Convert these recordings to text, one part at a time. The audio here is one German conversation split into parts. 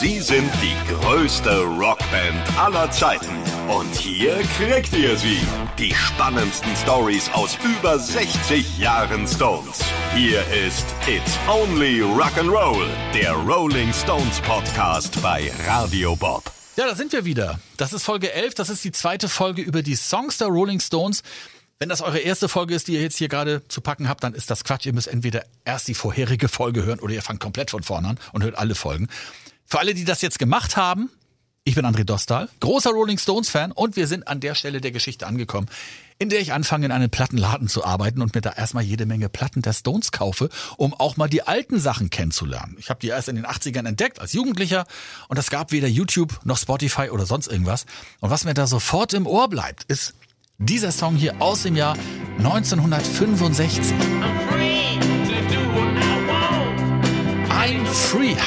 Sie sind die größte Rockband aller Zeiten. Und hier kriegt ihr sie. Die spannendsten Stories aus über 60 Jahren Stones. Hier ist It's Only Rock'n'Roll, der Rolling Stones Podcast bei Radio Bob. Ja, da sind wir wieder. Das ist Folge 11. Das ist die zweite Folge über die Songs der Rolling Stones. Wenn das eure erste Folge ist, die ihr jetzt hier gerade zu packen habt, dann ist das Quatsch. Ihr müsst entweder erst die vorherige Folge hören oder ihr fangt komplett von vorne an und hört alle Folgen. Für alle, die das jetzt gemacht haben, ich bin André Dostal, großer Rolling Stones Fan und wir sind an der Stelle der Geschichte angekommen, in der ich anfange, in einem Plattenladen zu arbeiten und mir da erstmal jede Menge Platten der Stones kaufe, um auch mal die alten Sachen kennenzulernen. Ich habe die erst in den 80ern entdeckt als Jugendlicher und es gab weder YouTube noch Spotify oder sonst irgendwas. Und was mir da sofort im Ohr bleibt, ist dieser Song hier aus dem Jahr 1965.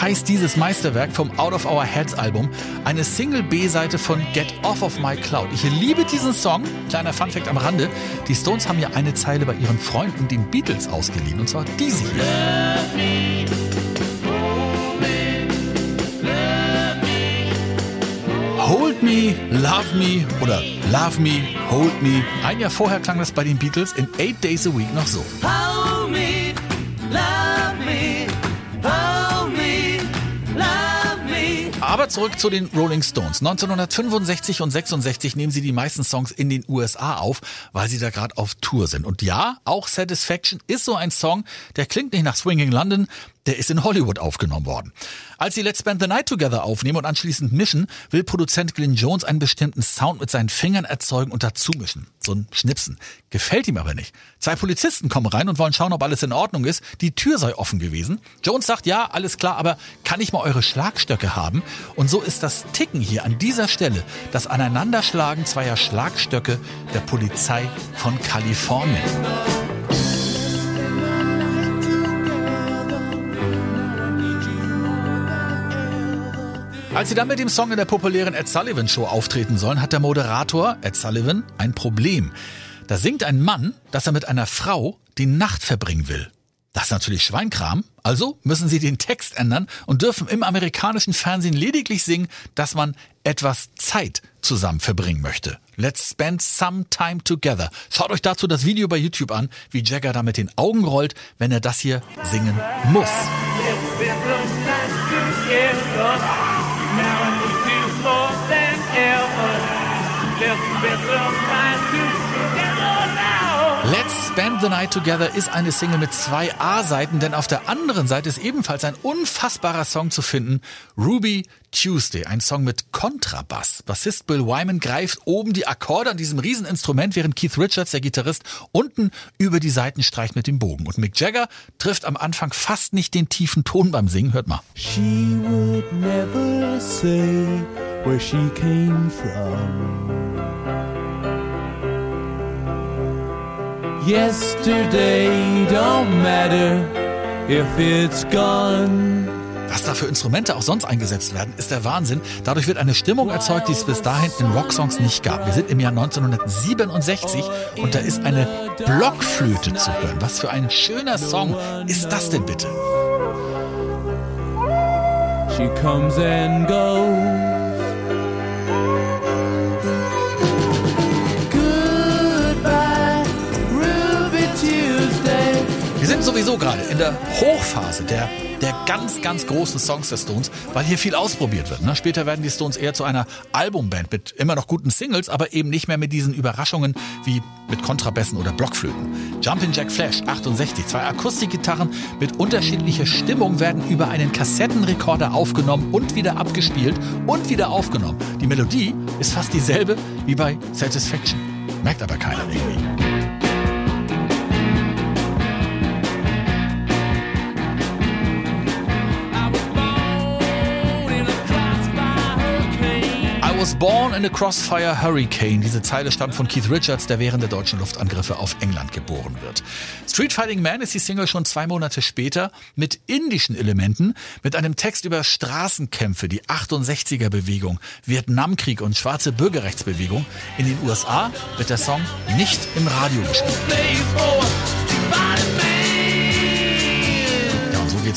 heißt dieses Meisterwerk vom Out of Our Heads Album, eine Single B-Seite von Get Off of My Cloud. Ich liebe diesen Song. Kleiner Funfact am Rande. Die Stones haben ja eine Zeile bei ihren Freunden, den Beatles, ausgeliehen. Und zwar diese hier. Hold Me, Love Me oder Love Me, Hold Me. Ein Jahr vorher klang das bei den Beatles in Eight Days a Week noch so. Aber zurück zu den Rolling Stones. 1965 und 66 nehmen sie die meisten Songs in den USA auf, weil sie da gerade auf Tour sind. Und ja, auch Satisfaction ist so ein Song, der klingt nicht nach Swinging London, der ist in Hollywood aufgenommen worden. Als sie Let's Spend the Night Together aufnehmen und anschließend mischen, will Produzent Glyn Jones einen bestimmten Sound mit seinen Fingern erzeugen und dazu mischen. So ein Schnipsen. Gefällt ihm aber nicht. Zwei Polizisten kommen rein und wollen schauen, ob alles in Ordnung ist. Die Tür sei offen gewesen. Jones sagt, ja, alles klar, aber kann ich mal eure Schlagstöcke haben? Und so ist das Ticken hier an dieser Stelle, das Aneinanderschlagen zweier Schlagstöcke der Polizei von Kalifornien. Als sie dann mit dem Song in der populären Ed Sullivan Show auftreten sollen, hat der Moderator, Ed Sullivan, ein Problem. Da singt ein Mann, dass er mit einer Frau die Nacht verbringen will. Das ist natürlich Schweinkram. Also müssen sie den Text ändern und dürfen im amerikanischen Fernsehen lediglich singen, dass man etwas Zeit zusammen verbringen möchte. Let's spend some time together. Schaut euch dazu das Video bei YouTube an, wie Jagger da mit den Augen rollt, wenn er das hier singen muss. Let's Spend Maryland. The Night Together ist eine Single mit zwei A-Seiten, denn auf der anderen Seite ist ebenfalls ein unfassbarer Song zu finden, Ruby Tuesday, ein Song mit Kontrabass. Bassist Bill Wyman greift oben die Akkorde an diesem Rieseninstrument, während Keith Richards, der Gitarrist, unten über die Seiten streicht mit dem Bogen. Und Mick Jagger trifft am Anfang fast nicht den tiefen Ton beim Singen. Hört mal. She would never say where she came from. Yesterday don't matter if it's gone. Was da für Instrumente auch sonst eingesetzt werden, ist der Wahnsinn. Dadurch wird eine Stimmung erzeugt, die es bis dahin in Rocksongs nicht gab. Wir sind im Jahr 1967 und da ist eine Blockflöte zu hören. Was für ein schöner Song ist das denn bitte? She comes and goes. Sind sowieso gerade in der Hochphase der, der ganz, ganz großen Songs der Stones, weil hier viel ausprobiert wird. Ne? Später werden die Stones eher zu einer Albumband mit immer noch guten Singles, aber eben nicht mehr mit diesen Überraschungen wie mit Kontrabässen oder Blockflöten. Jumpin' Jack Flash 68, zwei Akustikgitarren mit unterschiedlicher Stimmung werden über einen Kassettenrekorder aufgenommen und wieder abgespielt und wieder aufgenommen. Die Melodie ist fast dieselbe wie bei Satisfaction. Merkt aber keiner irgendwie. Was born in a crossfire hurricane. Diese Zeile stammt von Keith Richards, der während der deutschen Luftangriffe auf England geboren wird. Street Fighting Man ist die Single schon zwei Monate später mit indischen Elementen, mit einem Text über Straßenkämpfe, die 68er Bewegung, Vietnamkrieg und schwarze Bürgerrechtsbewegung. In den USA wird der Song nicht im Radio gespielt.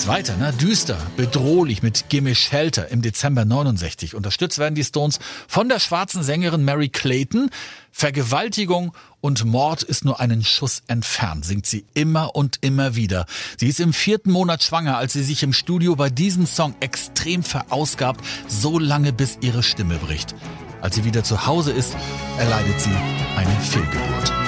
Geht's weiter, ne? Düster, bedrohlich mit Gimme Shelter im Dezember 69. Unterstützt werden die Stones von der schwarzen Sängerin Mary Clayton. Vergewaltigung und Mord ist nur einen Schuss entfernt, singt sie immer und immer wieder. Sie ist im vierten Monat schwanger, als sie sich im Studio bei diesem Song extrem verausgabt, so lange bis ihre Stimme bricht. Als sie wieder zu Hause ist, erleidet sie eine Fehlgeburt.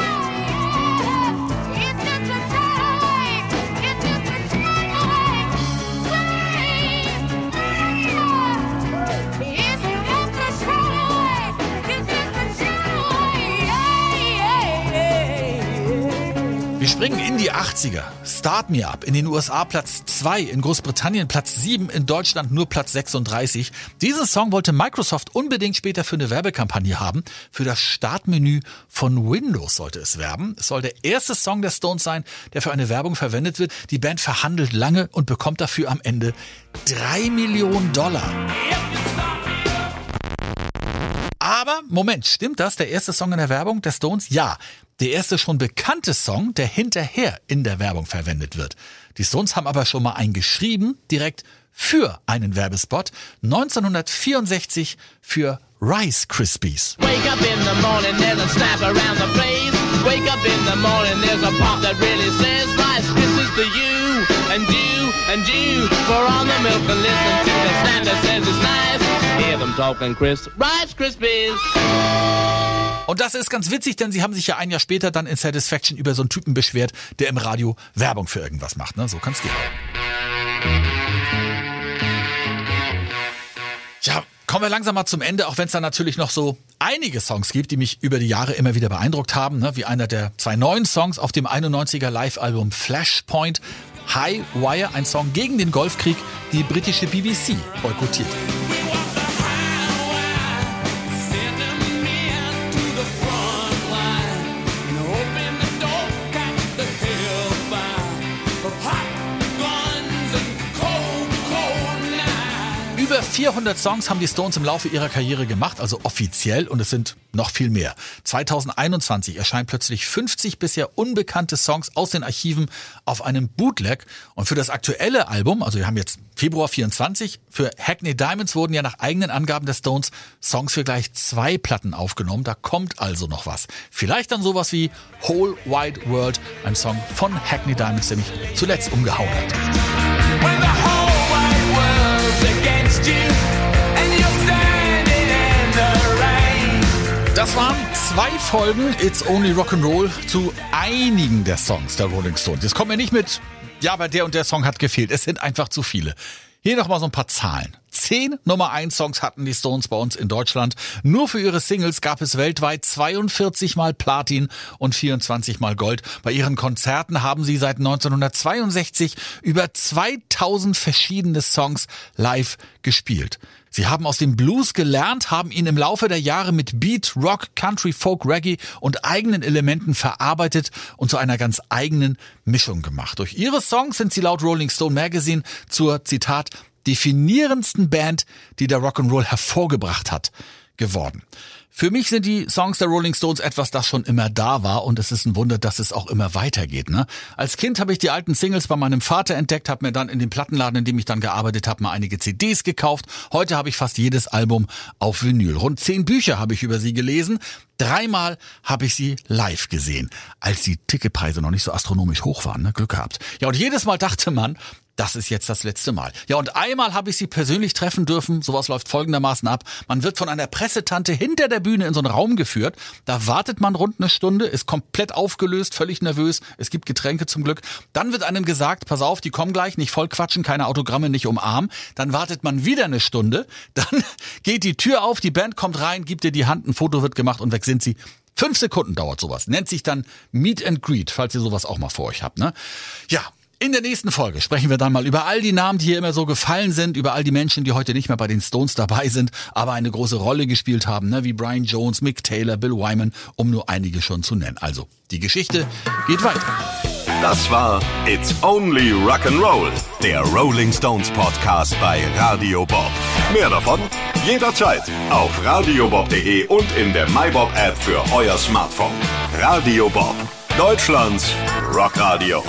Wir springen in die 80er. Start Me Up. In den USA Platz 2, in Großbritannien Platz 7, in Deutschland nur Platz 36. Diesen Song wollte Microsoft unbedingt später für eine Werbekampagne haben. Für das Startmenü von Windows sollte es werben. Es soll der erste Song der Stones sein, der für eine Werbung verwendet wird. Die Band verhandelt lange und bekommt dafür am Ende 3 Millionen Dollar. Aber, Moment, stimmt das? Der erste Song in der Werbung der Stones? Ja. Der erste schon bekannte Song, der hinterher in der Werbung verwendet wird. Die Stones haben aber schon mal einen geschrieben, direkt für einen Werbespot. 1964 für Rice Krispies. Wake up in the morning, there's a snap around the place. Wake up in the morning, there's a pop that really says Rice Krispies to you and you and you. Pour on the milk and listen to the snap that says it's nice. Talking Chris, Rice Krispies. Und das ist ganz witzig, denn sie haben sich ja ein Jahr später dann in Satisfaction über so einen Typen beschwert, der im Radio Werbung für irgendwas macht. Ne? So kann's gehen. Ja, kommen wir langsam mal zum Ende, auch wenn es da natürlich noch so einige Songs gibt, die mich über die Jahre immer wieder beeindruckt haben, ne? wie einer der zwei neuen Songs auf dem 91er Live-Album Flashpoint. High Wire, ein Song gegen den Golfkrieg, die britische BBC boykottiert. Über 400 Songs haben die Stones im Laufe ihrer Karriere gemacht, also offiziell, und es sind noch viel mehr. 2021 erscheinen plötzlich 50 bisher unbekannte Songs aus den Archiven auf einem Bootleg. Und für das aktuelle Album, also wir haben jetzt Februar 24, für Hackney Diamonds wurden ja nach eigenen Angaben der Stones Songs für gleich zwei Platten aufgenommen. Da kommt also noch was. Vielleicht dann sowas wie Whole Wide World, ein Song von Hackney Diamonds, der mich zuletzt umgehauen hat. Das waren zwei Folgen It's Only Rock'n'Roll zu einigen der Songs der Rolling Stones. Jetzt kommen wir nicht mit, ja, aber der und der Song hat gefehlt. Es sind einfach zu viele. Hier noch mal so ein paar Zahlen. Zehn Nummer 1 Songs hatten die Stones bei uns in Deutschland. Nur für ihre Singles gab es weltweit 42 mal Platin und 24 mal Gold. Bei ihren Konzerten haben sie seit 1962 über 2000 verschiedene Songs live gespielt. Sie haben aus dem Blues gelernt, haben ihn im Laufe der Jahre mit Beat, Rock, Country, Folk, Reggae und eigenen Elementen verarbeitet und zu einer ganz eigenen Mischung gemacht. Durch ihre Songs sind sie laut Rolling Stone Magazine zur, Zitat, definierendsten Band, die der Rock'n'Roll hervorgebracht hat, geworden. Für mich sind die Songs der Rolling Stones etwas, das schon immer da war und es ist ein Wunder, dass es auch immer weitergeht. Ne? Als Kind habe ich die alten Singles bei meinem Vater entdeckt, habe mir dann in dem Plattenladen, in dem ich dann gearbeitet habe, mal einige CDs gekauft. Heute habe ich fast jedes Album auf Vinyl. Rund zehn Bücher habe ich über sie gelesen. Dreimal habe ich sie live gesehen, als die Ticketpreise noch nicht so astronomisch hoch waren. Ne? Glück gehabt. Ja, und jedes Mal dachte man, das ist jetzt das letzte Mal. Ja, und einmal habe ich sie persönlich treffen dürfen. Sowas läuft folgendermaßen ab. Man wird von einer Pressetante hinter der Bühne in so einen Raum geführt. Da wartet man rund eine Stunde, ist komplett aufgelöst, völlig nervös. Es gibt Getränke zum Glück. Dann wird einem gesagt, pass auf, die kommen gleich, nicht voll quatschen, keine Autogramme, nicht umarmen. Dann wartet man wieder eine Stunde. Dann geht die Tür auf, die Band kommt rein, gibt dir die Hand, ein Foto wird gemacht und weg sind sie. Fünf Sekunden dauert sowas. Nennt sich dann Meet and Greet, falls ihr sowas auch mal vor euch habt. Ne? Ja, in der nächsten Folge sprechen wir dann mal über all die Namen, die hier immer so gefallen sind, über all die Menschen, die heute nicht mehr bei den Stones dabei sind, aber eine große Rolle gespielt haben, ne? wie Brian Jones, Mick Taylor, Bill Wyman, um nur einige schon zu nennen. Also, die Geschichte geht weiter. Das war It's Only Rock'n'Roll, der Rolling Stones Podcast bei Radio Bob. Mehr davon jederzeit auf radiobob.de und in der MyBob App für euer Smartphone. Radio Bob, Deutschlands Rockradio.